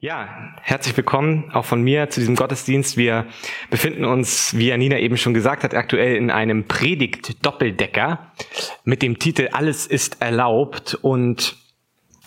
Ja, herzlich willkommen auch von mir zu diesem Gottesdienst. Wir befinden uns, wie Janina eben schon gesagt hat, aktuell in einem Predigt-Doppeldecker mit dem Titel Alles ist erlaubt und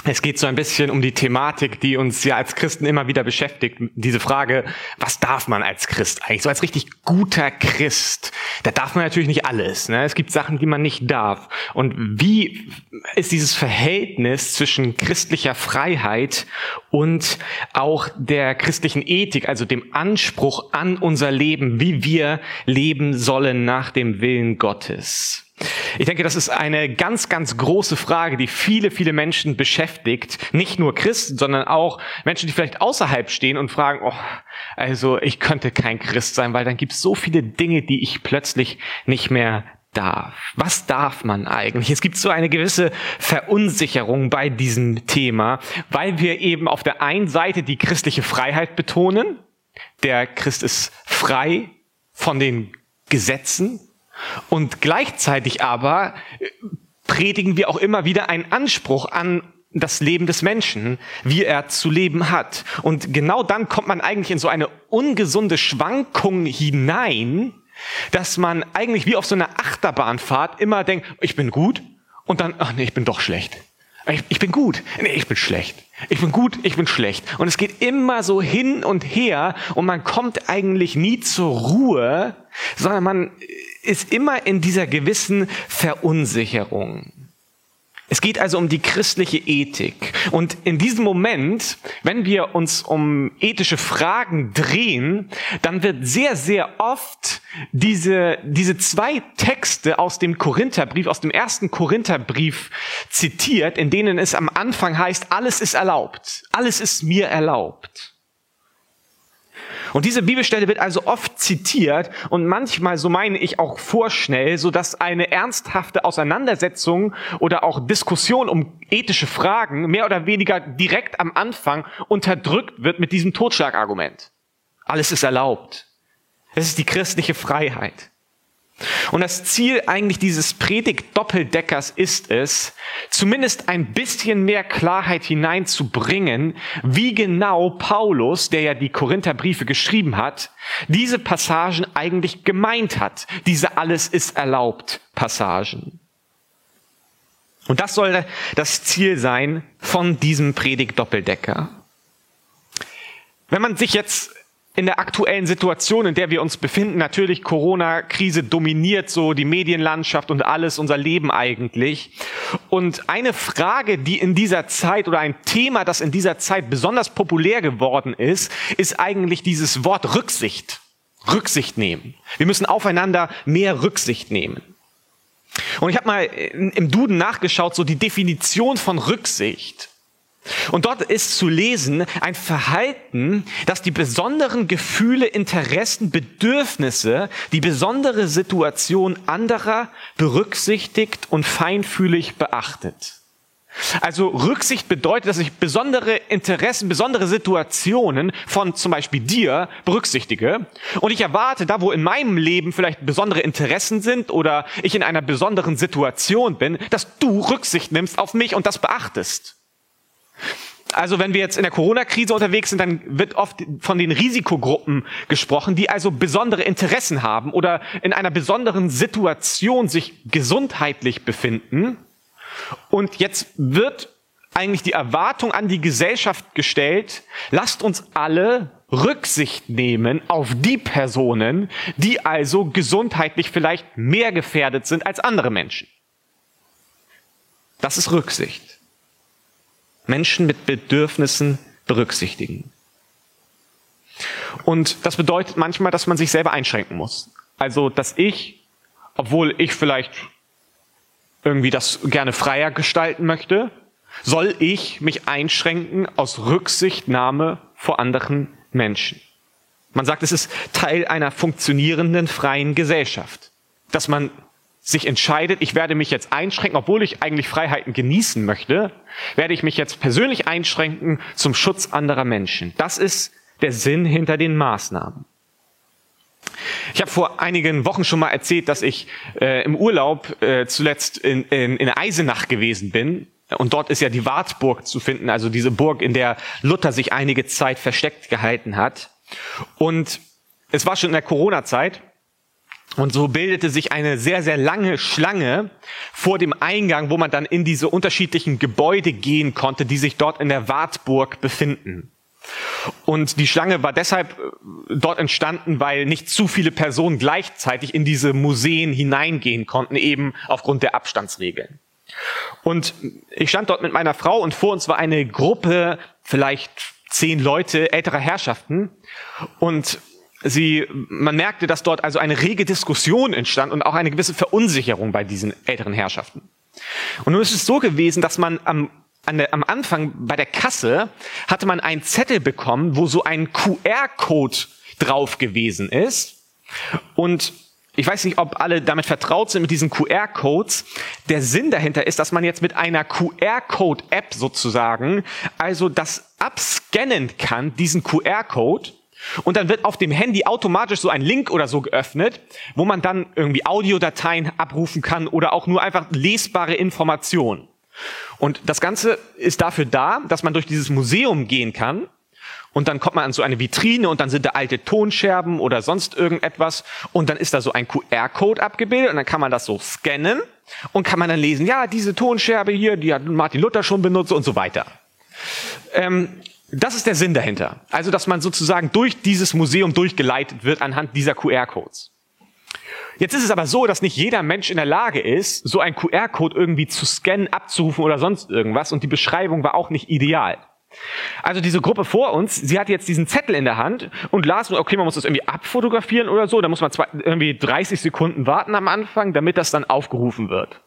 es geht so ein bisschen um die Thematik, die uns ja als Christen immer wieder beschäftigt. Diese Frage, was darf man als Christ eigentlich? So als richtig guter Christ, da darf man natürlich nicht alles. Ne? Es gibt Sachen, die man nicht darf. Und wie ist dieses Verhältnis zwischen christlicher Freiheit und auch der christlichen Ethik, also dem Anspruch an unser Leben, wie wir leben sollen nach dem Willen Gottes? Ich denke, das ist eine ganz, ganz große Frage, die viele, viele Menschen beschäftigt. Nicht nur Christen, sondern auch Menschen, die vielleicht außerhalb stehen und fragen, oh, also ich könnte kein Christ sein, weil dann gibt es so viele Dinge, die ich plötzlich nicht mehr darf. Was darf man eigentlich? Es gibt so eine gewisse Verunsicherung bei diesem Thema, weil wir eben auf der einen Seite die christliche Freiheit betonen. Der Christ ist frei von den Gesetzen, und gleichzeitig aber äh, predigen wir auch immer wieder einen Anspruch an das Leben des Menschen, wie er zu leben hat. Und genau dann kommt man eigentlich in so eine ungesunde Schwankung hinein, dass man eigentlich wie auf so einer Achterbahnfahrt immer denkt, ich bin gut und dann, ach nee, ich bin doch schlecht. Ich, ich bin gut. Nee, ich bin schlecht. Ich bin gut, ich bin schlecht. Und es geht immer so hin und her und man kommt eigentlich nie zur Ruhe, sondern man ist immer in dieser gewissen Verunsicherung. Es geht also um die christliche Ethik. Und in diesem Moment, wenn wir uns um ethische Fragen drehen, dann wird sehr, sehr oft diese, diese zwei Texte aus dem Korintherbrief, aus dem ersten Korintherbrief zitiert, in denen es am Anfang heißt, alles ist erlaubt. Alles ist mir erlaubt. Und diese Bibelstelle wird also oft zitiert und manchmal, so meine ich, auch vorschnell, so dass eine ernsthafte Auseinandersetzung oder auch Diskussion um ethische Fragen mehr oder weniger direkt am Anfang unterdrückt wird mit diesem Totschlagargument. Alles ist erlaubt. Es ist die christliche Freiheit. Und das Ziel eigentlich dieses Predigt-Doppeldeckers ist es, zumindest ein bisschen mehr Klarheit hineinzubringen, wie genau Paulus, der ja die Korintherbriefe geschrieben hat, diese Passagen eigentlich gemeint hat. Diese alles ist erlaubt Passagen. Und das soll das Ziel sein von diesem Predigt-Doppeldecker. Wenn man sich jetzt in der aktuellen Situation, in der wir uns befinden, natürlich Corona-Krise dominiert so die Medienlandschaft und alles, unser Leben eigentlich. Und eine Frage, die in dieser Zeit oder ein Thema, das in dieser Zeit besonders populär geworden ist, ist eigentlich dieses Wort Rücksicht. Rücksicht nehmen. Wir müssen aufeinander mehr Rücksicht nehmen. Und ich habe mal im Duden nachgeschaut, so die Definition von Rücksicht. Und dort ist zu lesen ein Verhalten, das die besonderen Gefühle, Interessen, Bedürfnisse, die besondere Situation anderer berücksichtigt und feinfühlig beachtet. Also Rücksicht bedeutet, dass ich besondere Interessen, besondere Situationen von zum Beispiel dir berücksichtige. Und ich erwarte, da wo in meinem Leben vielleicht besondere Interessen sind oder ich in einer besonderen Situation bin, dass du Rücksicht nimmst auf mich und das beachtest. Also wenn wir jetzt in der Corona-Krise unterwegs sind, dann wird oft von den Risikogruppen gesprochen, die also besondere Interessen haben oder in einer besonderen Situation sich gesundheitlich befinden. Und jetzt wird eigentlich die Erwartung an die Gesellschaft gestellt, lasst uns alle Rücksicht nehmen auf die Personen, die also gesundheitlich vielleicht mehr gefährdet sind als andere Menschen. Das ist Rücksicht. Menschen mit Bedürfnissen berücksichtigen. Und das bedeutet manchmal, dass man sich selber einschränken muss. Also, dass ich, obwohl ich vielleicht irgendwie das gerne freier gestalten möchte, soll ich mich einschränken aus Rücksichtnahme vor anderen Menschen. Man sagt, es ist Teil einer funktionierenden freien Gesellschaft, dass man sich entscheidet, ich werde mich jetzt einschränken, obwohl ich eigentlich Freiheiten genießen möchte, werde ich mich jetzt persönlich einschränken zum Schutz anderer Menschen. Das ist der Sinn hinter den Maßnahmen. Ich habe vor einigen Wochen schon mal erzählt, dass ich äh, im Urlaub äh, zuletzt in, in, in Eisenach gewesen bin Und dort ist ja die Wartburg zu finden, also diese Burg, in der Luther sich einige Zeit versteckt gehalten hat. Und es war schon in der Corona-Zeit. Und so bildete sich eine sehr, sehr lange Schlange vor dem Eingang, wo man dann in diese unterschiedlichen Gebäude gehen konnte, die sich dort in der Wartburg befinden. Und die Schlange war deshalb äh, dort entstanden, weil nicht zu viele Personen gleichzeitig in diese Museen hineingehen konnten, eben aufgrund der Abstandsregeln. Und ich stand dort mit meiner Frau und vor uns war eine Gruppe, vielleicht zehn Leute älterer Herrschaften. Und sie, man merkte, dass dort also eine rege Diskussion entstand und auch eine gewisse Verunsicherung bei diesen älteren Herrschaften. Und nun ist es so gewesen, dass man am an der, am Anfang bei der Kasse hatte man einen Zettel bekommen, wo so ein QR-Code drauf gewesen ist. Und ich weiß nicht, ob alle damit vertraut sind mit diesen QR-Codes. Der Sinn dahinter ist, dass man jetzt mit einer QR-Code-App sozusagen also das abscannen kann, diesen QR-Code. Und dann wird auf dem Handy automatisch so ein Link oder so geöffnet, wo man dann irgendwie Audiodateien abrufen kann oder auch nur einfach lesbare Informationen. Und das Ganze ist dafür da, dass man durch dieses Museum gehen kann und dann kommt man an so eine Vitrine und dann sind da alte Tonscherben oder sonst irgendetwas und dann ist da so ein QR-Code abgebildet und dann kann man das so scannen und kann man dann lesen, ja, diese Tonscherbe hier, die hat Martin Luther schon benutzt und so weiter. Ähm, das ist der Sinn dahinter. Also, dass man sozusagen durch dieses Museum durchgeleitet wird anhand dieser QR-Codes. Jetzt ist es aber so, dass nicht jeder Mensch in der Lage ist, so einen QR-Code irgendwie zu scannen, abzurufen oder sonst irgendwas. Und die Beschreibung war auch nicht ideal. Also diese Gruppe vor uns, sie hat jetzt diesen Zettel in der Hand und las, okay, man muss das irgendwie abfotografieren oder so, da muss man zwei, irgendwie 30 Sekunden warten am Anfang, damit das dann aufgerufen wird.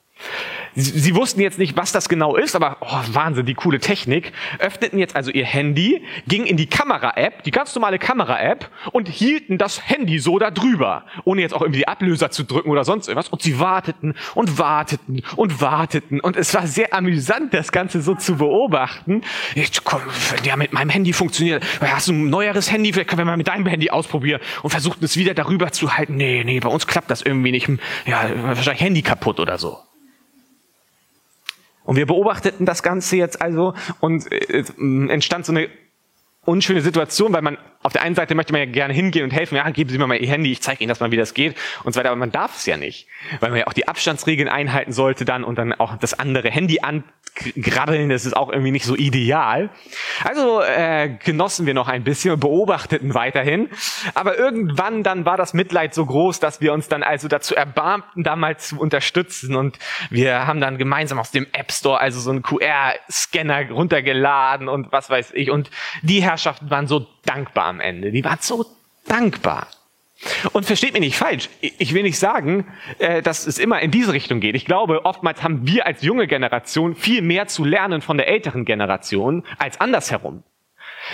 Sie, wussten jetzt nicht, was das genau ist, aber oh, Wahnsinn, die coole Technik. Öffneten jetzt also ihr Handy, gingen in die Kamera-App, die ganz normale Kamera-App und hielten das Handy so da drüber, ohne jetzt auch irgendwie die Ablöser zu drücken oder sonst irgendwas. Und sie warteten und warteten und warteten. Und es war sehr amüsant, das Ganze so zu beobachten. Jetzt, komm, ja, mit meinem Handy funktioniert. Hast du ein neueres Handy? Vielleicht können wir mal mit deinem Handy ausprobieren und versuchten es wieder darüber zu halten. Nee, nee, bei uns klappt das irgendwie nicht. Ja, wahrscheinlich Handy kaputt oder so. Und wir beobachteten das Ganze jetzt also und äh, entstand so eine unschöne Situation, weil man auf der einen Seite möchte man ja gerne hingehen und helfen, ja, geben Sie mir mal Ihr Handy, ich zeige Ihnen das mal, wie das geht und so weiter, aber man darf es ja nicht, weil man ja auch die Abstandsregeln einhalten sollte dann und dann auch das andere Handy an grabbeln, das ist auch irgendwie nicht so ideal. Also äh, genossen wir noch ein bisschen und beobachteten weiterhin. Aber irgendwann dann war das Mitleid so groß, dass wir uns dann also dazu erbarmten, da mal zu unterstützen. Und wir haben dann gemeinsam aus dem App Store also so einen QR-Scanner runtergeladen und was weiß ich. Und die Herrschaften waren so dankbar am Ende. Die waren so dankbar. Und versteht mich nicht falsch, ich will nicht sagen, äh, dass es immer in diese Richtung geht. Ich glaube, oftmals haben wir als junge Generation viel mehr zu lernen von der älteren Generation als andersherum.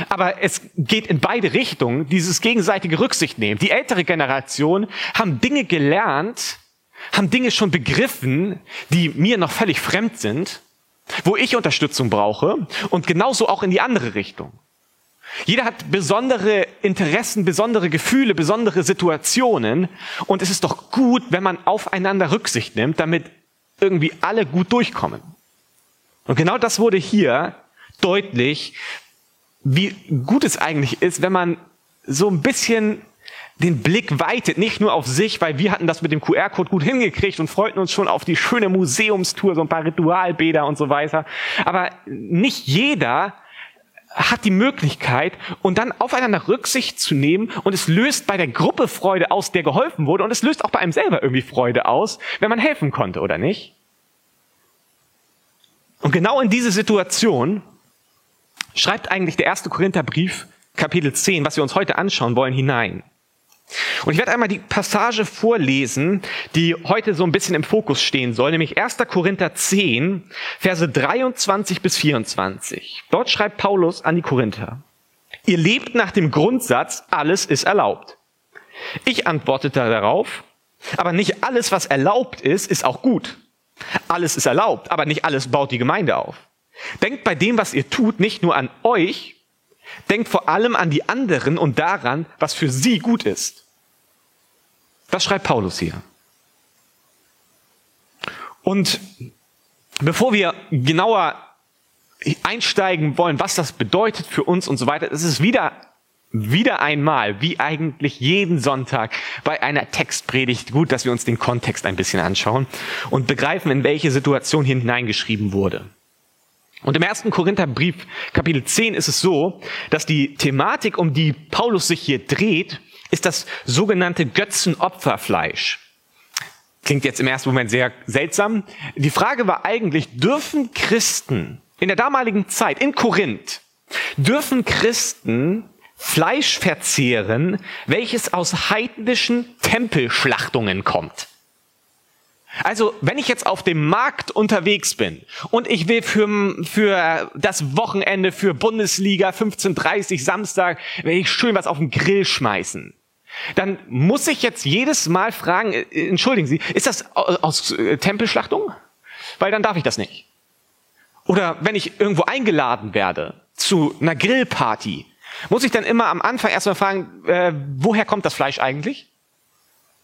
Aber es geht in beide Richtungen, dieses gegenseitige Rücksicht nehmen. Die ältere Generation haben Dinge gelernt, haben Dinge schon begriffen, die mir noch völlig fremd sind, wo ich Unterstützung brauche und genauso auch in die andere Richtung. Jeder hat besondere Interessen, besondere Gefühle, besondere Situationen. Und es ist doch gut, wenn man aufeinander Rücksicht nimmt, damit irgendwie alle gut durchkommen. Und genau das wurde hier deutlich, wie gut es eigentlich ist, wenn man so ein bisschen den Blick weitet, nicht nur auf sich, weil wir hatten das mit dem QR-Code gut hingekriegt und freuten uns schon auf die schöne Museumstour, so ein paar Ritualbäder und so weiter. Aber nicht jeder hat die Möglichkeit und dann aufeinander Rücksicht zu nehmen und es löst bei der Gruppe Freude aus, der geholfen wurde und es löst auch bei einem selber irgendwie Freude aus, wenn man helfen konnte, oder nicht? Und genau in diese Situation schreibt eigentlich der erste Korintherbrief, Kapitel 10, was wir uns heute anschauen wollen, hinein. Und ich werde einmal die Passage vorlesen, die heute so ein bisschen im Fokus stehen soll, nämlich 1. Korinther 10, Verse 23 bis 24. Dort schreibt Paulus an die Korinther, ihr lebt nach dem Grundsatz, alles ist erlaubt. Ich antwortete darauf, aber nicht alles, was erlaubt ist, ist auch gut. Alles ist erlaubt, aber nicht alles baut die Gemeinde auf. Denkt bei dem, was ihr tut, nicht nur an euch, Denkt vor allem an die anderen und daran, was für sie gut ist. Das schreibt Paulus hier. Und bevor wir genauer einsteigen wollen, was das bedeutet für uns und so weiter, es ist wieder wieder einmal, wie eigentlich jeden Sonntag bei einer Textpredigt, gut, dass wir uns den Kontext ein bisschen anschauen und begreifen, in welche Situation hier hineingeschrieben wurde. Und im ersten Korintherbrief, Kapitel 10, ist es so, dass die Thematik, um die Paulus sich hier dreht, ist das sogenannte Götzenopferfleisch. Klingt jetzt im ersten Moment sehr seltsam. Die Frage war eigentlich, dürfen Christen in der damaligen Zeit in Korinth, dürfen Christen Fleisch verzehren, welches aus heidnischen Tempelschlachtungen kommt? Also, wenn ich jetzt auf dem Markt unterwegs bin und ich will für, für das Wochenende, für Bundesliga 15.30 Samstag, will ich schön was auf den Grill schmeißen, dann muss ich jetzt jedes Mal fragen, äh, entschuldigen Sie, ist das aus äh, Tempelschlachtung? Weil dann darf ich das nicht. Oder wenn ich irgendwo eingeladen werde zu einer Grillparty, muss ich dann immer am Anfang erstmal fragen, äh, woher kommt das Fleisch eigentlich?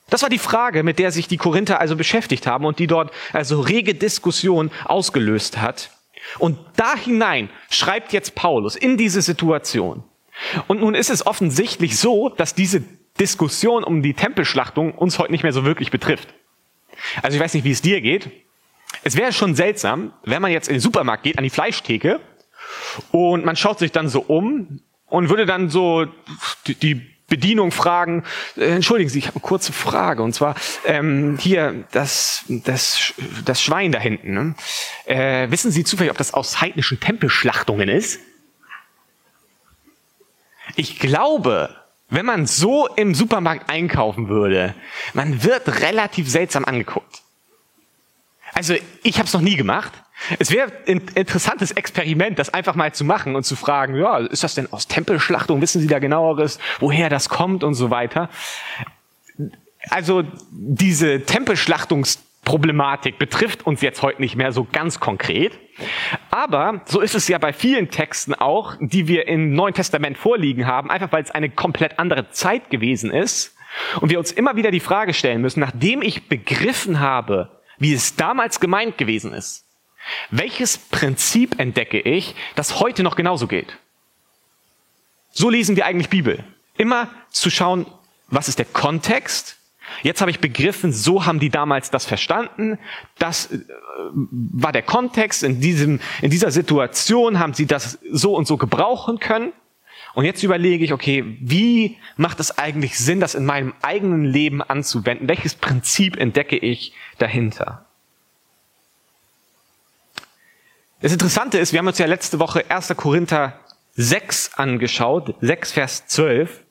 Das war die Frage, mit der sich die Korinther also beschäftigt haben und die dort also rege Diskussion ausgelöst hat. Und da hinein schreibt jetzt Paulus in diese Situation. Und nun ist es offensichtlich so, dass diese Diskussion um die Tempelschlachtung uns heute nicht mehr so wirklich betrifft. Also ich weiß nicht, wie es dir geht. Es wäre schon seltsam, wenn man jetzt in den Supermarkt geht, an die Fleischtheke, und man schaut sich dann so um und würde dann so die Bedienung fragen, äh, entschuldigen Sie, ich habe eine kurze Frage. Und zwar ähm, hier das, das, das Schwein da hinten. Ne? Äh, wissen Sie zufällig, ob das aus heidnischen Tempelschlachtungen ist? Ich glaube, wenn man so im Supermarkt einkaufen würde, man wird relativ seltsam angeguckt. Also ich habe es noch nie gemacht. Es wäre ein interessantes Experiment, das einfach mal zu machen und zu fragen, ja, ist das denn aus Tempelschlachtung? Wissen Sie da genaueres, woher das kommt und so weiter? Also diese Tempelschlachtungsproblematik betrifft uns jetzt heute nicht mehr so ganz konkret. Aber so ist es ja bei vielen Texten auch, die wir im Neuen Testament vorliegen haben, einfach weil es eine komplett andere Zeit gewesen ist. Und wir uns immer wieder die Frage stellen müssen, nachdem ich begriffen habe, wie es damals gemeint gewesen ist, welches Prinzip entdecke ich, das heute noch genauso geht? So lesen wir eigentlich Bibel. Immer zu schauen, was ist der Kontext? Jetzt habe ich begriffen, so haben die damals das verstanden. Das äh, war der Kontext. In, diesem, in dieser Situation haben sie das so und so gebrauchen können. Und jetzt überlege ich, okay, wie macht es eigentlich Sinn, das in meinem eigenen Leben anzuwenden? Welches Prinzip entdecke ich dahinter? Das Interessante ist, wir haben uns ja letzte Woche 1. Korinther 6 angeschaut, 6 Vers 12.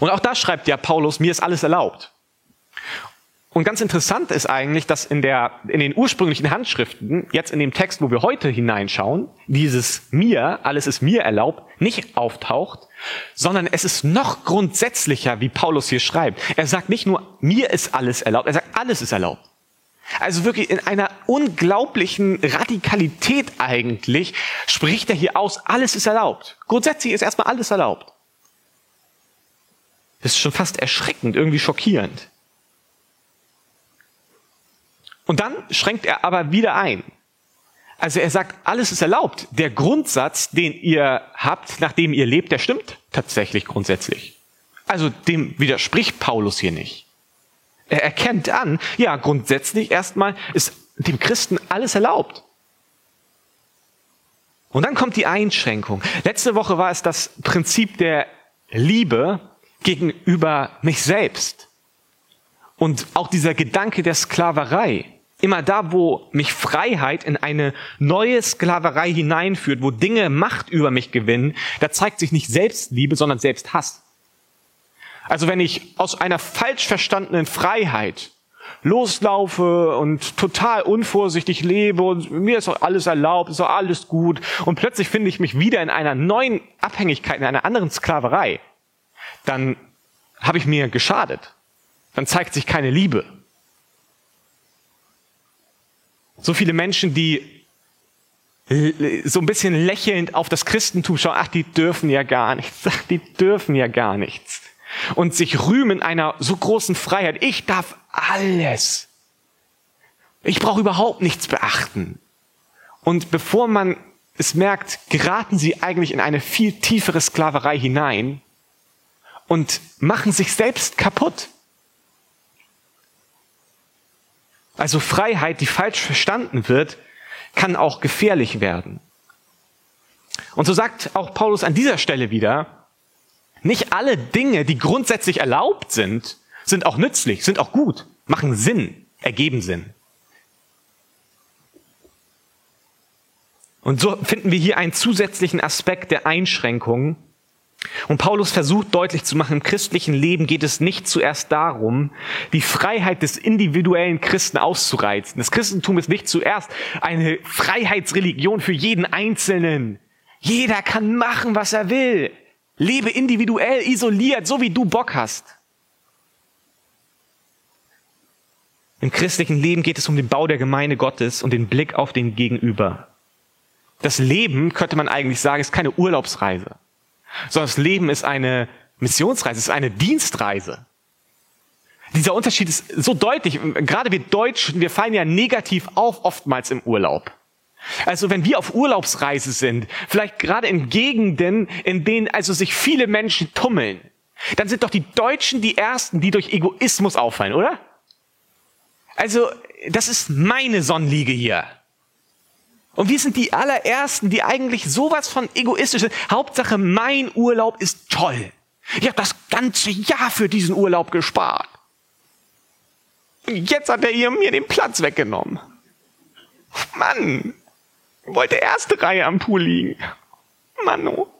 Und auch da schreibt ja Paulus, mir ist alles erlaubt. Und ganz interessant ist eigentlich, dass in, der, in den ursprünglichen Handschriften, jetzt in dem Text, wo wir heute hineinschauen, dieses mir, alles ist mir erlaubt, nicht auftaucht, sondern es ist noch grundsätzlicher, wie Paulus hier schreibt. Er sagt nicht nur, mir ist alles erlaubt, er sagt, alles ist erlaubt. Also wirklich in einer unglaublichen Radikalität eigentlich spricht er hier aus, alles ist erlaubt. Grundsätzlich ist erstmal alles erlaubt. Das ist schon fast erschreckend, irgendwie schockierend. Und dann schränkt er aber wieder ein. Also er sagt, alles ist erlaubt. Der Grundsatz, den ihr habt, nachdem ihr lebt, der stimmt tatsächlich grundsätzlich. Also dem widerspricht Paulus hier nicht. Er erkennt an, ja, grundsätzlich erstmal ist dem Christen alles erlaubt. Und dann kommt die Einschränkung. Letzte Woche war es das Prinzip der Liebe gegenüber mich selbst. Und auch dieser Gedanke der Sklaverei. Immer da, wo mich Freiheit in eine neue Sklaverei hineinführt, wo Dinge Macht über mich gewinnen, da zeigt sich nicht Selbstliebe, sondern Selbsthass. Also wenn ich aus einer falsch verstandenen Freiheit loslaufe und total unvorsichtig lebe und mir ist auch alles erlaubt, ist auch alles gut und plötzlich finde ich mich wieder in einer neuen Abhängigkeit, in einer anderen Sklaverei, dann habe ich mir geschadet. Dann zeigt sich keine Liebe. So viele Menschen, die so ein bisschen lächelnd auf das Christentum schauen, ach, die dürfen ja gar nichts, ach, die dürfen ja gar nichts und sich rühmen einer so großen Freiheit. Ich darf alles. Ich brauche überhaupt nichts beachten. Und bevor man es merkt, geraten sie eigentlich in eine viel tiefere Sklaverei hinein und machen sich selbst kaputt. Also Freiheit, die falsch verstanden wird, kann auch gefährlich werden. Und so sagt auch Paulus an dieser Stelle wieder, nicht alle Dinge, die grundsätzlich erlaubt sind, sind auch nützlich, sind auch gut, machen Sinn, ergeben Sinn. Und so finden wir hier einen zusätzlichen Aspekt der Einschränkungen. Und Paulus versucht deutlich zu machen, im christlichen Leben geht es nicht zuerst darum, die Freiheit des individuellen Christen auszureizen. Das Christentum ist nicht zuerst eine Freiheitsreligion für jeden Einzelnen. Jeder kann machen, was er will. Lebe individuell, isoliert, so wie du Bock hast. Im christlichen Leben geht es um den Bau der Gemeinde Gottes und den Blick auf den Gegenüber. Das Leben, könnte man eigentlich sagen, ist keine Urlaubsreise, sondern das Leben ist eine Missionsreise, ist eine Dienstreise. Dieser Unterschied ist so deutlich. Gerade wir Deutschen, wir fallen ja negativ auf oftmals im Urlaub. Also wenn wir auf Urlaubsreise sind, vielleicht gerade in Gegenden, in denen also sich viele Menschen tummeln, dann sind doch die Deutschen die Ersten, die durch Egoismus auffallen, oder? Also das ist meine Sonnenliege hier. Und wir sind die allerersten, die eigentlich sowas von egoistisch sind. Hauptsache, mein Urlaub ist toll. Ich habe das ganze Jahr für diesen Urlaub gespart. Jetzt hat er ihr mir den Platz weggenommen. Mann, ich wollte erste Reihe am Pool liegen. Manno.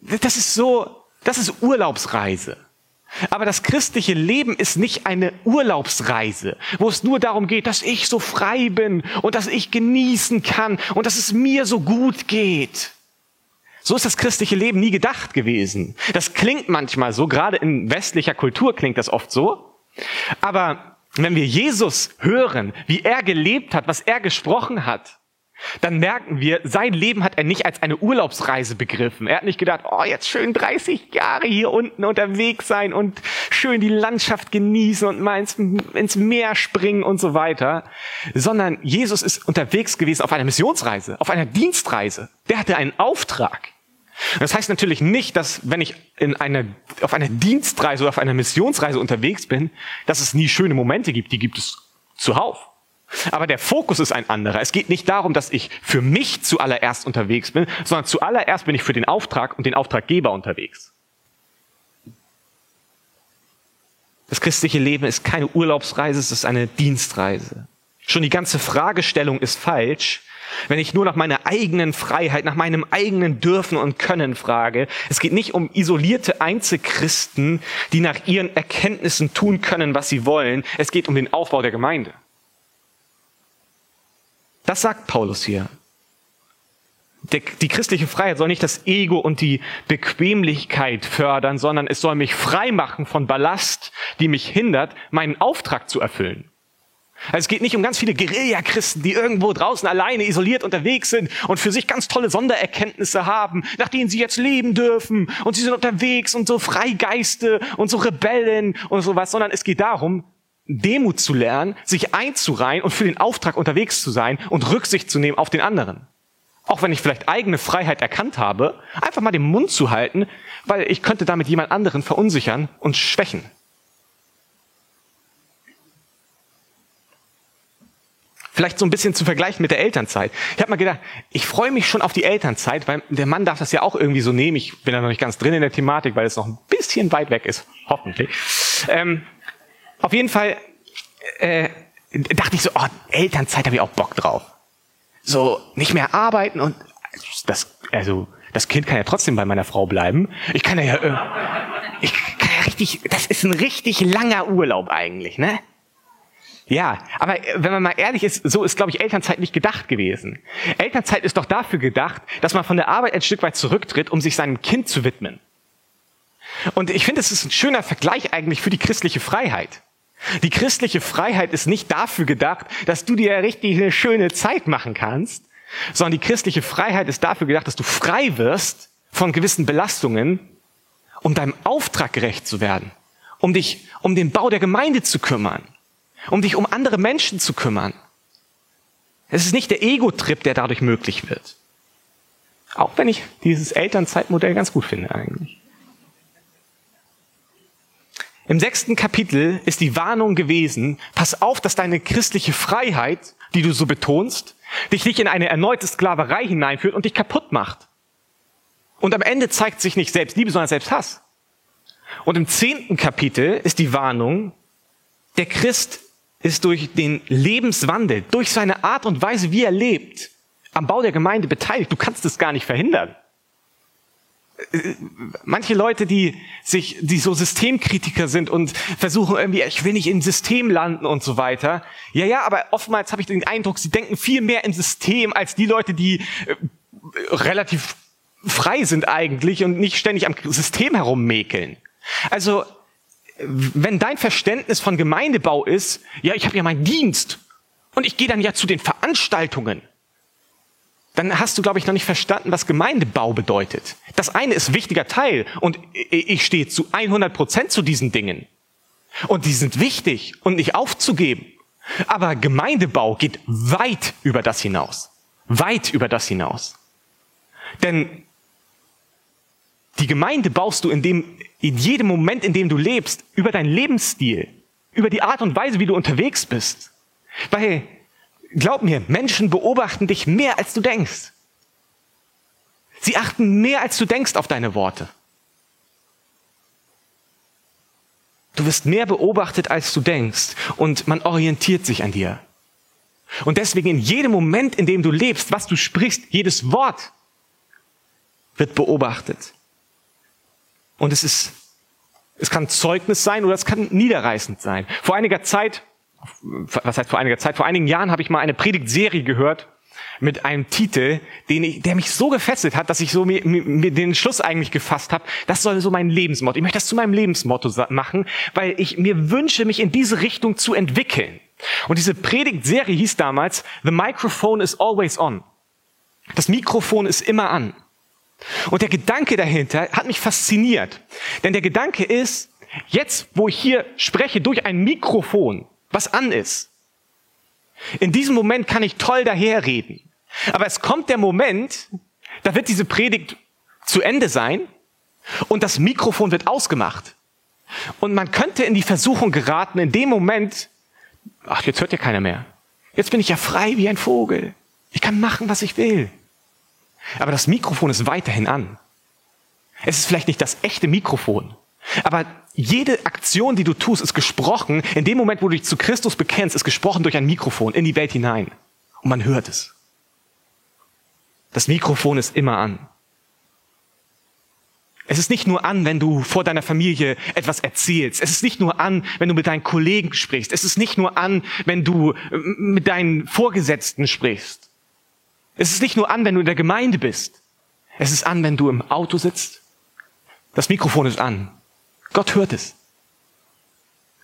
Das ist so, das ist Urlaubsreise. Aber das christliche Leben ist nicht eine Urlaubsreise, wo es nur darum geht, dass ich so frei bin und dass ich genießen kann und dass es mir so gut geht. So ist das christliche Leben nie gedacht gewesen. Das klingt manchmal so, gerade in westlicher Kultur klingt das oft so. Aber wenn wir Jesus hören, wie er gelebt hat, was er gesprochen hat, dann merken wir, sein Leben hat er nicht als eine Urlaubsreise begriffen. Er hat nicht gedacht, oh, jetzt schön 30 Jahre hier unten unterwegs sein und schön die Landschaft genießen und mal ins, ins Meer springen und so weiter, sondern Jesus ist unterwegs gewesen auf einer Missionsreise, auf einer Dienstreise. Der hatte einen Auftrag. Das heißt natürlich nicht, dass wenn ich in einer, auf einer Dienstreise oder auf einer Missionsreise unterwegs bin, dass es nie schöne Momente gibt. Die gibt es zuhauf. Aber der Fokus ist ein anderer. Es geht nicht darum, dass ich für mich zuallererst unterwegs bin, sondern zuallererst bin ich für den Auftrag und den Auftraggeber unterwegs. Das christliche Leben ist keine Urlaubsreise, es ist eine Dienstreise. Schon die ganze Fragestellung ist falsch, wenn ich nur nach meiner eigenen Freiheit, nach meinem eigenen Dürfen und Können frage. Es geht nicht um isolierte Einzelchristen, die nach ihren Erkenntnissen tun können, was sie wollen. Es geht um den Aufbau der Gemeinde. Das sagt Paulus hier. Die christliche Freiheit soll nicht das Ego und die Bequemlichkeit fördern, sondern es soll mich frei machen von Ballast, die mich hindert, meinen Auftrag zu erfüllen. Also es geht nicht um ganz viele Guerilla-Christen, die irgendwo draußen alleine isoliert unterwegs sind und für sich ganz tolle Sondererkenntnisse haben, nach denen sie jetzt leben dürfen und sie sind unterwegs und so Freigeiste und so Rebellen und sowas, sondern es geht darum, Demut zu lernen, sich einzureihen und für den Auftrag unterwegs zu sein und Rücksicht zu nehmen auf den anderen. Auch wenn ich vielleicht eigene Freiheit erkannt habe, einfach mal den Mund zu halten, weil ich könnte damit jemand anderen verunsichern und schwächen. Vielleicht so ein bisschen zu vergleichen mit der Elternzeit. Ich habe mal gedacht, ich freue mich schon auf die Elternzeit, weil der Mann darf das ja auch irgendwie so nehmen. Ich bin da noch nicht ganz drin in der Thematik, weil es noch ein bisschen weit weg ist, hoffentlich. Ähm, auf jeden Fall äh, dachte ich so, oh, Elternzeit habe ich auch Bock drauf. So, nicht mehr arbeiten und das, also, das Kind kann ja trotzdem bei meiner Frau bleiben. Ich kann ja, äh, ich kann ja richtig, das ist ein richtig langer Urlaub eigentlich, ne? Ja, aber wenn man mal ehrlich ist, so ist, glaube ich, Elternzeit nicht gedacht gewesen. Elternzeit ist doch dafür gedacht, dass man von der Arbeit ein Stück weit zurücktritt, um sich seinem Kind zu widmen. Und ich finde, es ist ein schöner Vergleich eigentlich für die christliche Freiheit. Die christliche Freiheit ist nicht dafür gedacht, dass du dir richtig eine schöne Zeit machen kannst, sondern die christliche Freiheit ist dafür gedacht, dass du frei wirst von gewissen Belastungen, um deinem Auftrag gerecht zu werden, um dich um den Bau der Gemeinde zu kümmern, um dich um andere Menschen zu kümmern. Es ist nicht der Ego-Trip, der dadurch möglich wird. Auch wenn ich dieses Elternzeitmodell ganz gut finde eigentlich. Im sechsten Kapitel ist die Warnung gewesen, pass auf, dass deine christliche Freiheit, die du so betonst, dich nicht in eine erneute Sklaverei hineinführt und dich kaputt macht. Und am Ende zeigt sich nicht Selbstliebe, sondern Selbsthass. Und im zehnten Kapitel ist die Warnung, der Christ ist durch den Lebenswandel, durch seine Art und Weise, wie er lebt, am Bau der Gemeinde beteiligt. Du kannst es gar nicht verhindern. Manche Leute, die sich, die so Systemkritiker sind und versuchen irgendwie, ich will nicht im System landen und so weiter. Ja, ja, aber oftmals habe ich den Eindruck, sie denken viel mehr im System als die Leute, die äh, relativ frei sind eigentlich und nicht ständig am System herummäkeln. Also, wenn dein Verständnis von Gemeindebau ist, ja, ich habe ja meinen Dienst und ich gehe dann ja zu den Veranstaltungen, dann hast du, glaube ich, noch nicht verstanden, was Gemeindebau bedeutet. Das eine ist wichtiger Teil und ich stehe zu 100 Prozent zu diesen Dingen. Und die sind wichtig und nicht aufzugeben. Aber Gemeindebau geht weit über das hinaus. Weit über das hinaus. Denn die Gemeinde baust du in, dem, in jedem Moment, in dem du lebst, über deinen Lebensstil, über die Art und Weise, wie du unterwegs bist. Weil, glaub mir, Menschen beobachten dich mehr, als du denkst. Sie achten mehr, als du denkst auf deine Worte. Du wirst mehr beobachtet, als du denkst. Und man orientiert sich an dir. Und deswegen in jedem Moment, in dem du lebst, was du sprichst, jedes Wort wird beobachtet. Und es ist, es kann Zeugnis sein oder es kann niederreißend sein. Vor einiger Zeit, was heißt vor einiger Zeit, vor einigen Jahren habe ich mal eine Predigtserie gehört mit einem Titel, den ich, der mich so gefesselt hat, dass ich so mir, mir den Schluss eigentlich gefasst habe, das soll so mein Lebensmotto. Ich möchte das zu meinem Lebensmotto machen, weil ich mir wünsche, mich in diese Richtung zu entwickeln. Und diese Predigtserie hieß damals, The Microphone is always on. Das Mikrofon ist immer an. Und der Gedanke dahinter hat mich fasziniert. Denn der Gedanke ist, jetzt, wo ich hier spreche durch ein Mikrofon, was an ist, in diesem Moment kann ich toll daherreden. Aber es kommt der Moment, da wird diese Predigt zu Ende sein und das Mikrofon wird ausgemacht. Und man könnte in die Versuchung geraten, in dem Moment, ach, jetzt hört ja keiner mehr. Jetzt bin ich ja frei wie ein Vogel. Ich kann machen, was ich will. Aber das Mikrofon ist weiterhin an. Es ist vielleicht nicht das echte Mikrofon, aber jede Aktion, die du tust, ist gesprochen. In dem Moment, wo du dich zu Christus bekennst, ist gesprochen durch ein Mikrofon in die Welt hinein. Und man hört es. Das Mikrofon ist immer an. Es ist nicht nur an, wenn du vor deiner Familie etwas erzählst. Es ist nicht nur an, wenn du mit deinen Kollegen sprichst. Es ist nicht nur an, wenn du mit deinen Vorgesetzten sprichst. Es ist nicht nur an, wenn du in der Gemeinde bist. Es ist an, wenn du im Auto sitzt. Das Mikrofon ist an. Gott hört es.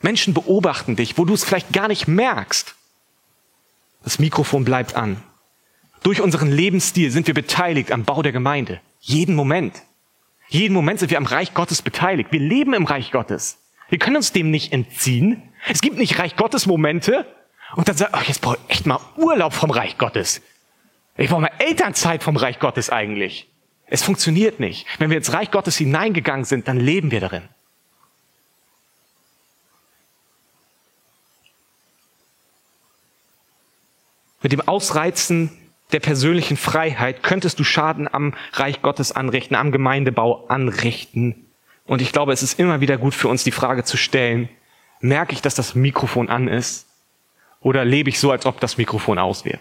Menschen beobachten dich, wo du es vielleicht gar nicht merkst. Das Mikrofon bleibt an. Durch unseren Lebensstil sind wir beteiligt am Bau der Gemeinde. Jeden Moment. Jeden Moment sind wir am Reich Gottes beteiligt. Wir leben im Reich Gottes. Wir können uns dem nicht entziehen. Es gibt nicht Reich Gottes Momente und dann sagt, ach, jetzt brauche ich echt mal Urlaub vom Reich Gottes. Ich brauche mal Elternzeit vom Reich Gottes eigentlich. Es funktioniert nicht. Wenn wir ins Reich Gottes hineingegangen sind, dann leben wir darin. Mit dem Ausreizen der persönlichen Freiheit könntest du Schaden am Reich Gottes anrichten, am Gemeindebau anrichten. Und ich glaube, es ist immer wieder gut für uns, die Frage zu stellen, merke ich, dass das Mikrofon an ist? Oder lebe ich so, als ob das Mikrofon aus wäre?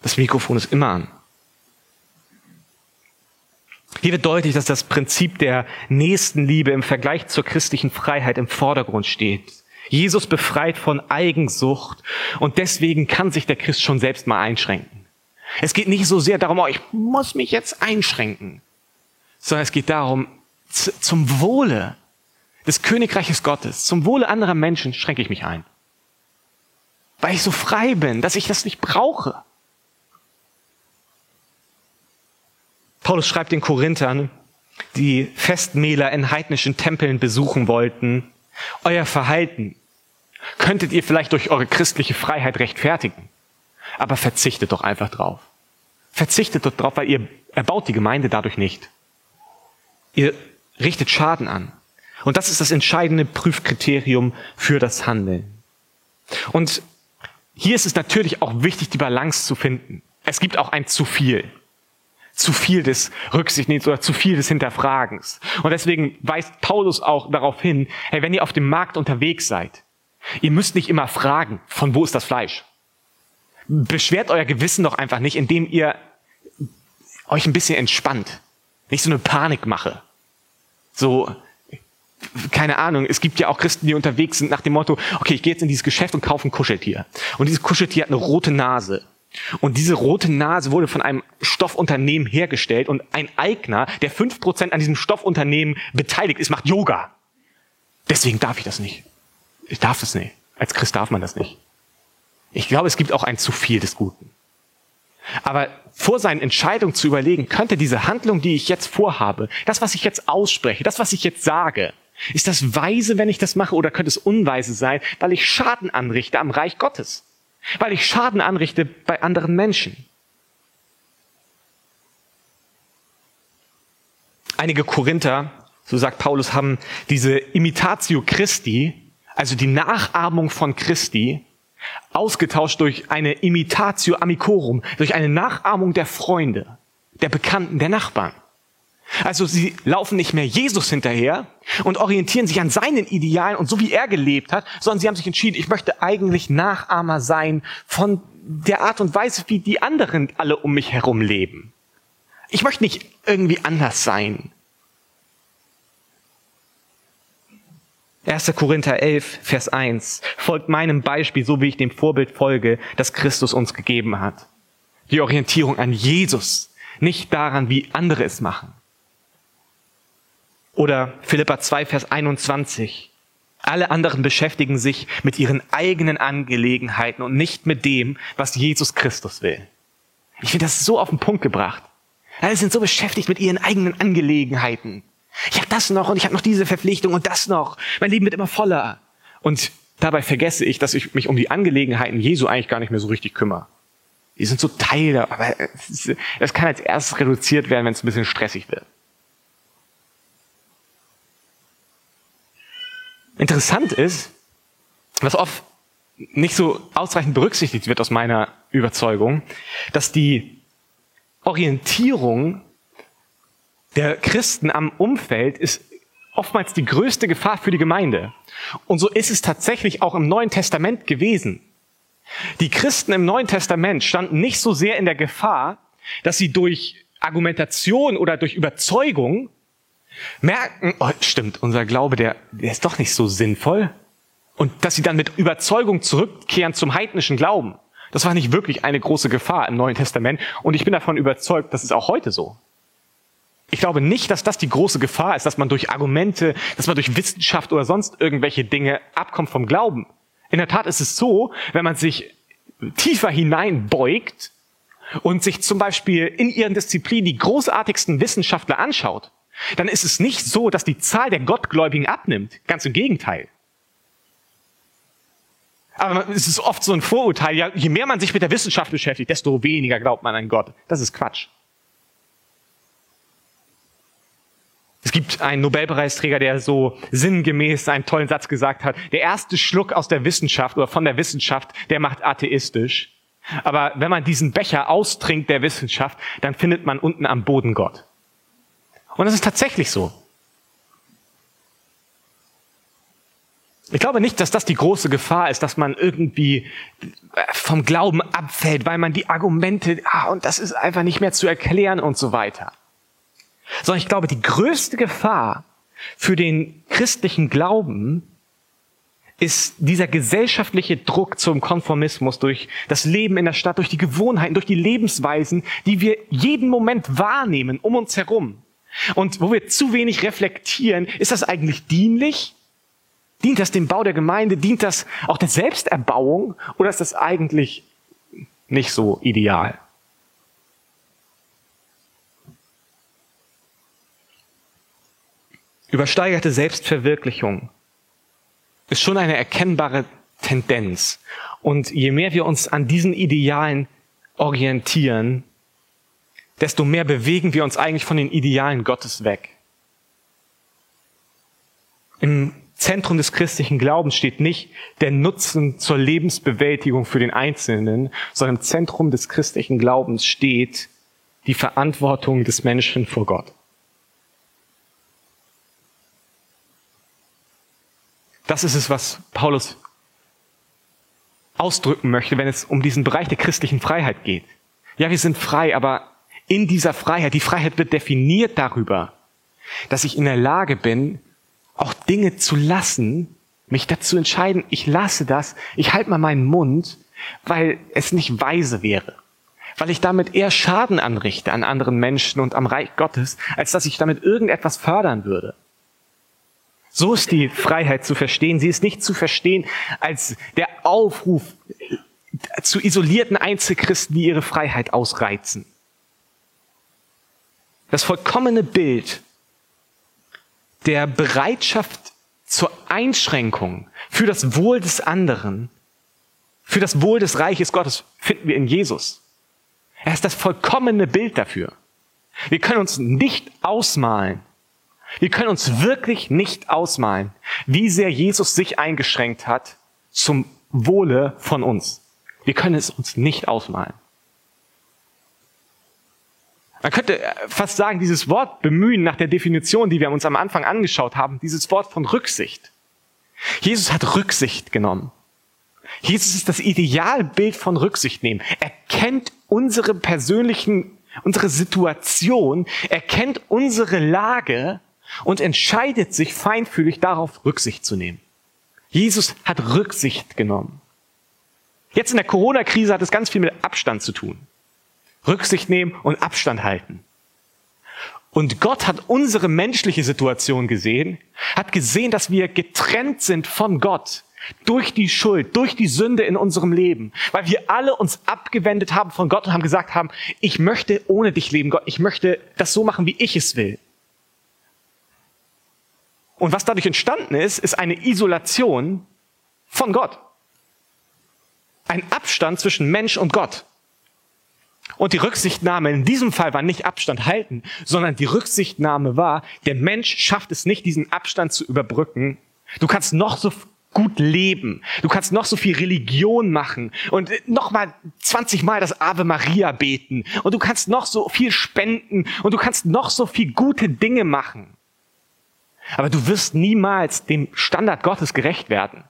Das Mikrofon ist immer an. Hier wird deutlich, dass das Prinzip der Nächstenliebe im Vergleich zur christlichen Freiheit im Vordergrund steht. Jesus befreit von Eigensucht und deswegen kann sich der Christ schon selbst mal einschränken. Es geht nicht so sehr darum, oh, ich muss mich jetzt einschränken, sondern es geht darum, zum Wohle des Königreiches Gottes, zum Wohle anderer Menschen schränke ich mich ein. Weil ich so frei bin, dass ich das nicht brauche. Paulus schreibt den Korinthern, die Festmähler in heidnischen Tempeln besuchen wollten, euer Verhalten könntet ihr vielleicht durch eure christliche Freiheit rechtfertigen. Aber verzichtet doch einfach drauf. Verzichtet doch drauf, weil ihr erbaut die Gemeinde dadurch nicht. Ihr richtet Schaden an. Und das ist das entscheidende Prüfkriterium für das Handeln. Und hier ist es natürlich auch wichtig, die Balance zu finden. Es gibt auch ein zu viel. Zu viel des Rücksichtnehmens oder zu viel des Hinterfragens. Und deswegen weist Paulus auch darauf hin, hey, wenn ihr auf dem Markt unterwegs seid, ihr müsst nicht immer fragen, von wo ist das Fleisch? Beschwert euer Gewissen doch einfach nicht, indem ihr euch ein bisschen entspannt. Nicht so eine Panikmache. So, keine Ahnung, es gibt ja auch Christen, die unterwegs sind nach dem Motto, okay, ich gehe jetzt in dieses Geschäft und kaufe ein Kuscheltier. Und dieses Kuscheltier hat eine rote Nase. Und diese rote Nase wurde von einem Stoffunternehmen hergestellt und ein Eigner, der fünf Prozent an diesem Stoffunternehmen beteiligt ist, macht Yoga. Deswegen darf ich das nicht. Ich darf das nicht. Als Christ darf man das nicht. Ich glaube, es gibt auch ein zu viel des Guten. Aber vor seinen Entscheidungen zu überlegen, könnte diese Handlung, die ich jetzt vorhabe, das, was ich jetzt ausspreche, das, was ich jetzt sage, ist das weise, wenn ich das mache, oder könnte es unweise sein, weil ich Schaden anrichte am Reich Gottes? Weil ich Schaden anrichte bei anderen Menschen? Einige Korinther, so sagt Paulus, haben diese Imitatio Christi, also die Nachahmung von Christi, ausgetauscht durch eine Imitatio Amicorum, durch eine Nachahmung der Freunde, der Bekannten, der Nachbarn. Also sie laufen nicht mehr Jesus hinterher und orientieren sich an seinen Idealen und so wie er gelebt hat, sondern sie haben sich entschieden, ich möchte eigentlich Nachahmer sein von der Art und Weise, wie die anderen alle um mich herum leben. Ich möchte nicht irgendwie anders sein. 1. Korinther 11, Vers 1. Folgt meinem Beispiel, so wie ich dem Vorbild folge, das Christus uns gegeben hat. Die Orientierung an Jesus, nicht daran, wie andere es machen. Oder Philippa 2, Vers 21. Alle anderen beschäftigen sich mit ihren eigenen Angelegenheiten und nicht mit dem, was Jesus Christus will. Ich finde das so auf den Punkt gebracht. Alle sind so beschäftigt mit ihren eigenen Angelegenheiten. Ich habe das noch und ich habe noch diese Verpflichtung und das noch. Mein Leben wird immer voller. Und dabei vergesse ich, dass ich mich um die Angelegenheiten Jesu eigentlich gar nicht mehr so richtig kümmere. Die sind so Teil, aber das kann als erstes reduziert werden, wenn es ein bisschen stressig wird. Interessant ist, was oft nicht so ausreichend berücksichtigt wird aus meiner Überzeugung, dass die Orientierung der Christen am Umfeld ist oftmals die größte Gefahr für die Gemeinde. Und so ist es tatsächlich auch im Neuen Testament gewesen. Die Christen im Neuen Testament standen nicht so sehr in der Gefahr, dass sie durch Argumentation oder durch Überzeugung merken, oh, stimmt, unser Glaube, der, der ist doch nicht so sinnvoll. Und dass sie dann mit Überzeugung zurückkehren zum heidnischen Glauben. Das war nicht wirklich eine große Gefahr im Neuen Testament. Und ich bin davon überzeugt, das ist auch heute so. Ich glaube nicht, dass das die große Gefahr ist, dass man durch Argumente, dass man durch Wissenschaft oder sonst irgendwelche Dinge abkommt vom Glauben. In der Tat ist es so, wenn man sich tiefer hineinbeugt und sich zum Beispiel in ihren Disziplinen die großartigsten Wissenschaftler anschaut, dann ist es nicht so, dass die Zahl der Gottgläubigen abnimmt. Ganz im Gegenteil. Aber es ist oft so ein Vorurteil, ja, je mehr man sich mit der Wissenschaft beschäftigt, desto weniger glaubt man an Gott. Das ist Quatsch. Es gibt einen Nobelpreisträger, der so sinngemäß einen tollen Satz gesagt hat, der erste Schluck aus der Wissenschaft oder von der Wissenschaft, der macht atheistisch. Aber wenn man diesen Becher austrinkt der Wissenschaft, dann findet man unten am Boden Gott. Und das ist tatsächlich so. Ich glaube nicht, dass das die große Gefahr ist, dass man irgendwie äh, vom Glauben abfällt, weil man die Argumente, ah, und das ist einfach nicht mehr zu erklären und so weiter. Sondern ich glaube, die größte Gefahr für den christlichen Glauben ist dieser gesellschaftliche Druck zum Konformismus durch das Leben in der Stadt, durch die Gewohnheiten, durch die Lebensweisen, die wir jeden Moment wahrnehmen um uns herum. Und wo wir zu wenig reflektieren, ist das eigentlich dienlich? Dient das dem Bau der Gemeinde? Dient das auch der Selbsterbauung? Oder ist das eigentlich nicht so ideal? Übersteigerte Selbstverwirklichung ist schon eine erkennbare Tendenz. Und je mehr wir uns an diesen Idealen orientieren, desto mehr bewegen wir uns eigentlich von den Idealen Gottes weg. Im Zentrum des christlichen Glaubens steht nicht der Nutzen zur Lebensbewältigung für den Einzelnen, sondern im Zentrum des christlichen Glaubens steht die Verantwortung des Menschen vor Gott. Das ist es, was Paulus ausdrücken möchte, wenn es um diesen Bereich der christlichen Freiheit geht. Ja, wir sind frei, aber in dieser Freiheit, die Freiheit wird definiert darüber, dass ich in der Lage bin, auch Dinge zu lassen, mich dazu entscheiden, ich lasse das, ich halte mal meinen Mund, weil es nicht weise wäre. Weil ich damit eher Schaden anrichte an anderen Menschen und am Reich Gottes, als dass ich damit irgendetwas fördern würde. So ist die Freiheit zu verstehen. Sie ist nicht zu verstehen als der Aufruf zu isolierten Einzelchristen, die ihre Freiheit ausreizen. Das vollkommene Bild der Bereitschaft zur Einschränkung für das Wohl des anderen, für das Wohl des Reiches Gottes finden wir in Jesus. Er ist das vollkommene Bild dafür. Wir können uns nicht ausmalen, wir können uns wirklich nicht ausmalen, wie sehr Jesus sich eingeschränkt hat zum Wohle von uns. Wir können es uns nicht ausmalen. Man könnte fast sagen, dieses Wort bemühen nach der Definition, die wir uns am Anfang angeschaut haben, dieses Wort von Rücksicht. Jesus hat Rücksicht genommen. Jesus ist das Idealbild von Rücksicht nehmen. Er kennt unsere persönlichen, unsere Situation, er kennt unsere Lage und entscheidet sich feinfühlig darauf, Rücksicht zu nehmen. Jesus hat Rücksicht genommen. Jetzt in der Corona-Krise hat es ganz viel mit Abstand zu tun. Rücksicht nehmen und Abstand halten. Und Gott hat unsere menschliche Situation gesehen, hat gesehen, dass wir getrennt sind von Gott durch die Schuld, durch die Sünde in unserem Leben, weil wir alle uns abgewendet haben von Gott und haben gesagt haben, ich möchte ohne dich leben, Gott, ich möchte das so machen, wie ich es will. Und was dadurch entstanden ist, ist eine Isolation von Gott. Ein Abstand zwischen Mensch und Gott. Und die Rücksichtnahme in diesem Fall war nicht Abstand halten, sondern die Rücksichtnahme war, der Mensch schafft es nicht, diesen Abstand zu überbrücken. Du kannst noch so gut leben. Du kannst noch so viel Religion machen und noch mal 20 Mal das Ave Maria beten und du kannst noch so viel spenden und du kannst noch so viel gute Dinge machen. Aber du wirst niemals dem Standard Gottes gerecht werden.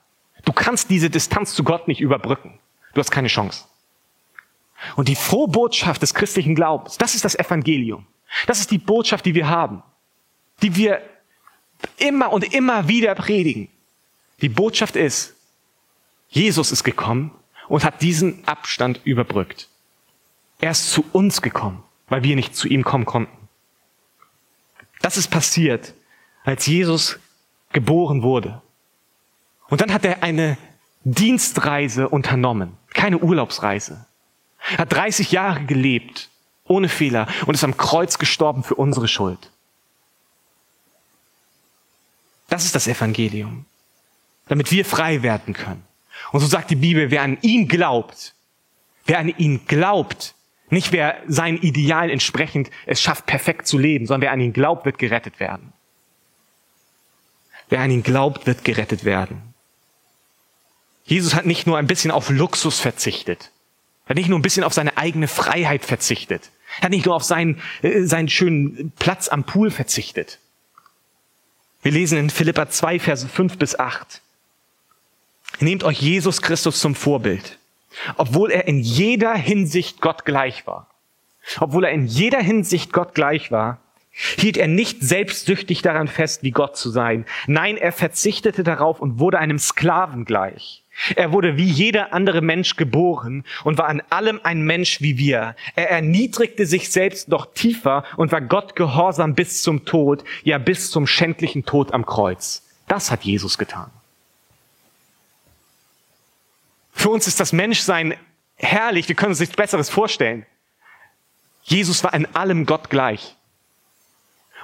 Du kannst diese Distanz zu Gott nicht überbrücken. Du hast keine Chance. Und die frohe Botschaft des christlichen Glaubens, das ist das Evangelium. Das ist die Botschaft, die wir haben, die wir immer und immer wieder predigen. Die Botschaft ist, Jesus ist gekommen und hat diesen Abstand überbrückt. Er ist zu uns gekommen, weil wir nicht zu ihm kommen konnten. Das ist passiert, als Jesus geboren wurde. Und dann hat er eine Dienstreise unternommen, keine Urlaubsreise. Hat 30 Jahre gelebt, ohne Fehler, und ist am Kreuz gestorben für unsere Schuld. Das ist das Evangelium, damit wir frei werden können. Und so sagt die Bibel, wer an ihn glaubt, wer an ihn glaubt, nicht wer seinen Idealen entsprechend es schafft, perfekt zu leben, sondern wer an ihn glaubt, wird gerettet werden. Wer an ihn glaubt, wird gerettet werden. Jesus hat nicht nur ein bisschen auf Luxus verzichtet. Er hat nicht nur ein bisschen auf seine eigene Freiheit verzichtet. Er hat nicht nur auf seinen, äh, seinen schönen Platz am Pool verzichtet. Wir lesen in Philippa 2, Verse 5 bis 8. Nehmt euch Jesus Christus zum Vorbild. Obwohl er in jeder Hinsicht Gott gleich war. Obwohl er in jeder Hinsicht Gott gleich war, hielt er nicht selbstsüchtig daran fest, wie Gott zu sein. Nein, er verzichtete darauf und wurde einem Sklaven gleich. Er wurde wie jeder andere Mensch geboren und war an allem ein Mensch wie wir. Er erniedrigte sich selbst noch tiefer und war Gott gehorsam bis zum Tod, ja bis zum schändlichen Tod am Kreuz. Das hat Jesus getan. Für uns ist das Menschsein herrlich, wir können uns nichts Besseres vorstellen. Jesus war in allem Gott gleich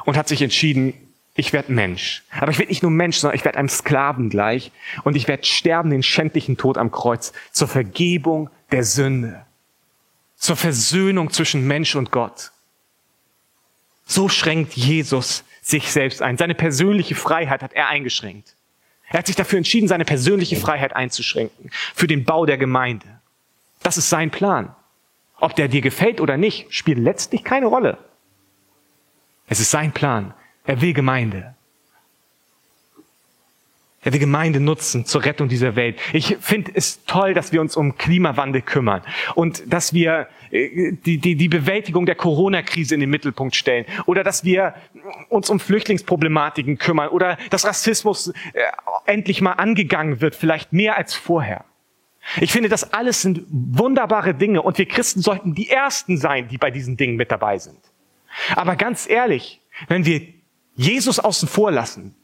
und hat sich entschieden, ich werde Mensch. Aber ich werde nicht nur Mensch, sondern ich werde einem Sklaven gleich und ich werde sterben den schändlichen Tod am Kreuz zur Vergebung der Sünde, zur Versöhnung zwischen Mensch und Gott. So schränkt Jesus sich selbst ein. Seine persönliche Freiheit hat er eingeschränkt. Er hat sich dafür entschieden, seine persönliche Freiheit einzuschränken für den Bau der Gemeinde. Das ist sein Plan. Ob der dir gefällt oder nicht, spielt letztlich keine Rolle. Es ist sein Plan. Er will Gemeinde. Er will Gemeinde nutzen zur Rettung dieser Welt. Ich finde es toll, dass wir uns um Klimawandel kümmern und dass wir äh, die, die, die Bewältigung der Corona-Krise in den Mittelpunkt stellen oder dass wir uns um Flüchtlingsproblematiken kümmern oder dass Rassismus äh, endlich mal angegangen wird, vielleicht mehr als vorher. Ich finde, das alles sind wunderbare Dinge und wir Christen sollten die Ersten sein, die bei diesen Dingen mit dabei sind. Aber ganz ehrlich, wenn wir Jesus außen vor lassen,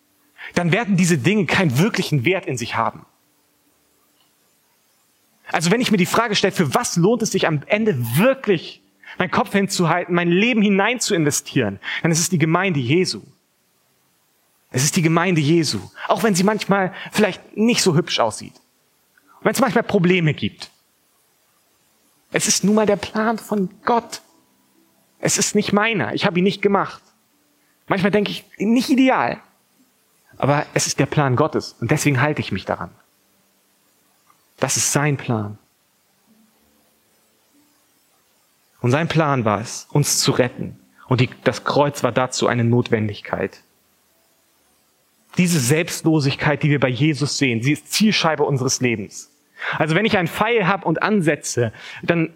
dann werden diese Dinge keinen wirklichen Wert in sich haben. Also wenn ich mir die Frage stelle, für was lohnt es sich am Ende wirklich, meinen Kopf hinzuhalten, mein Leben hinein zu investieren, dann ist es die Gemeinde Jesu. Es ist die Gemeinde Jesu. Auch wenn sie manchmal vielleicht nicht so hübsch aussieht. Wenn es manchmal Probleme gibt. Es ist nun mal der Plan von Gott. Es ist nicht meiner. Ich habe ihn nicht gemacht. Manchmal denke ich, nicht ideal. Aber es ist der Plan Gottes und deswegen halte ich mich daran. Das ist sein Plan. Und sein Plan war es, uns zu retten. Und die, das Kreuz war dazu eine Notwendigkeit. Diese Selbstlosigkeit, die wir bei Jesus sehen, sie ist Zielscheibe unseres Lebens. Also wenn ich einen Pfeil habe und ansetze, dann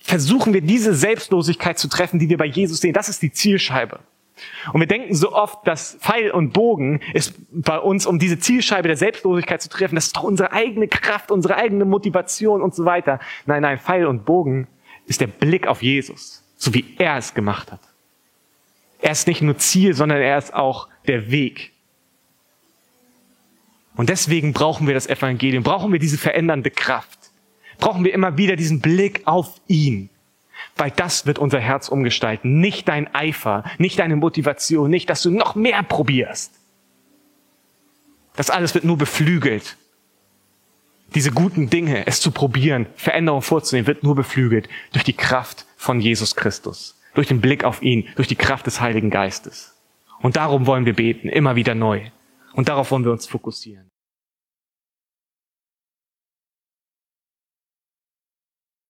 versuchen wir diese Selbstlosigkeit zu treffen, die wir bei Jesus sehen. Das ist die Zielscheibe. Und wir denken so oft, dass Pfeil und Bogen ist bei uns, um diese Zielscheibe der Selbstlosigkeit zu treffen. Das ist doch unsere eigene Kraft, unsere eigene Motivation und so weiter. Nein, nein, Pfeil und Bogen ist der Blick auf Jesus, so wie er es gemacht hat. Er ist nicht nur Ziel, sondern er ist auch der Weg. Und deswegen brauchen wir das Evangelium, brauchen wir diese verändernde Kraft, brauchen wir immer wieder diesen Blick auf ihn, weil das wird unser Herz umgestalten. Nicht dein Eifer, nicht deine Motivation, nicht, dass du noch mehr probierst. Das alles wird nur beflügelt. Diese guten Dinge, es zu probieren, Veränderungen vorzunehmen, wird nur beflügelt durch die Kraft von Jesus Christus, durch den Blick auf ihn, durch die Kraft des Heiligen Geistes. Und darum wollen wir beten, immer wieder neu. Und darauf wollen wir uns fokussieren.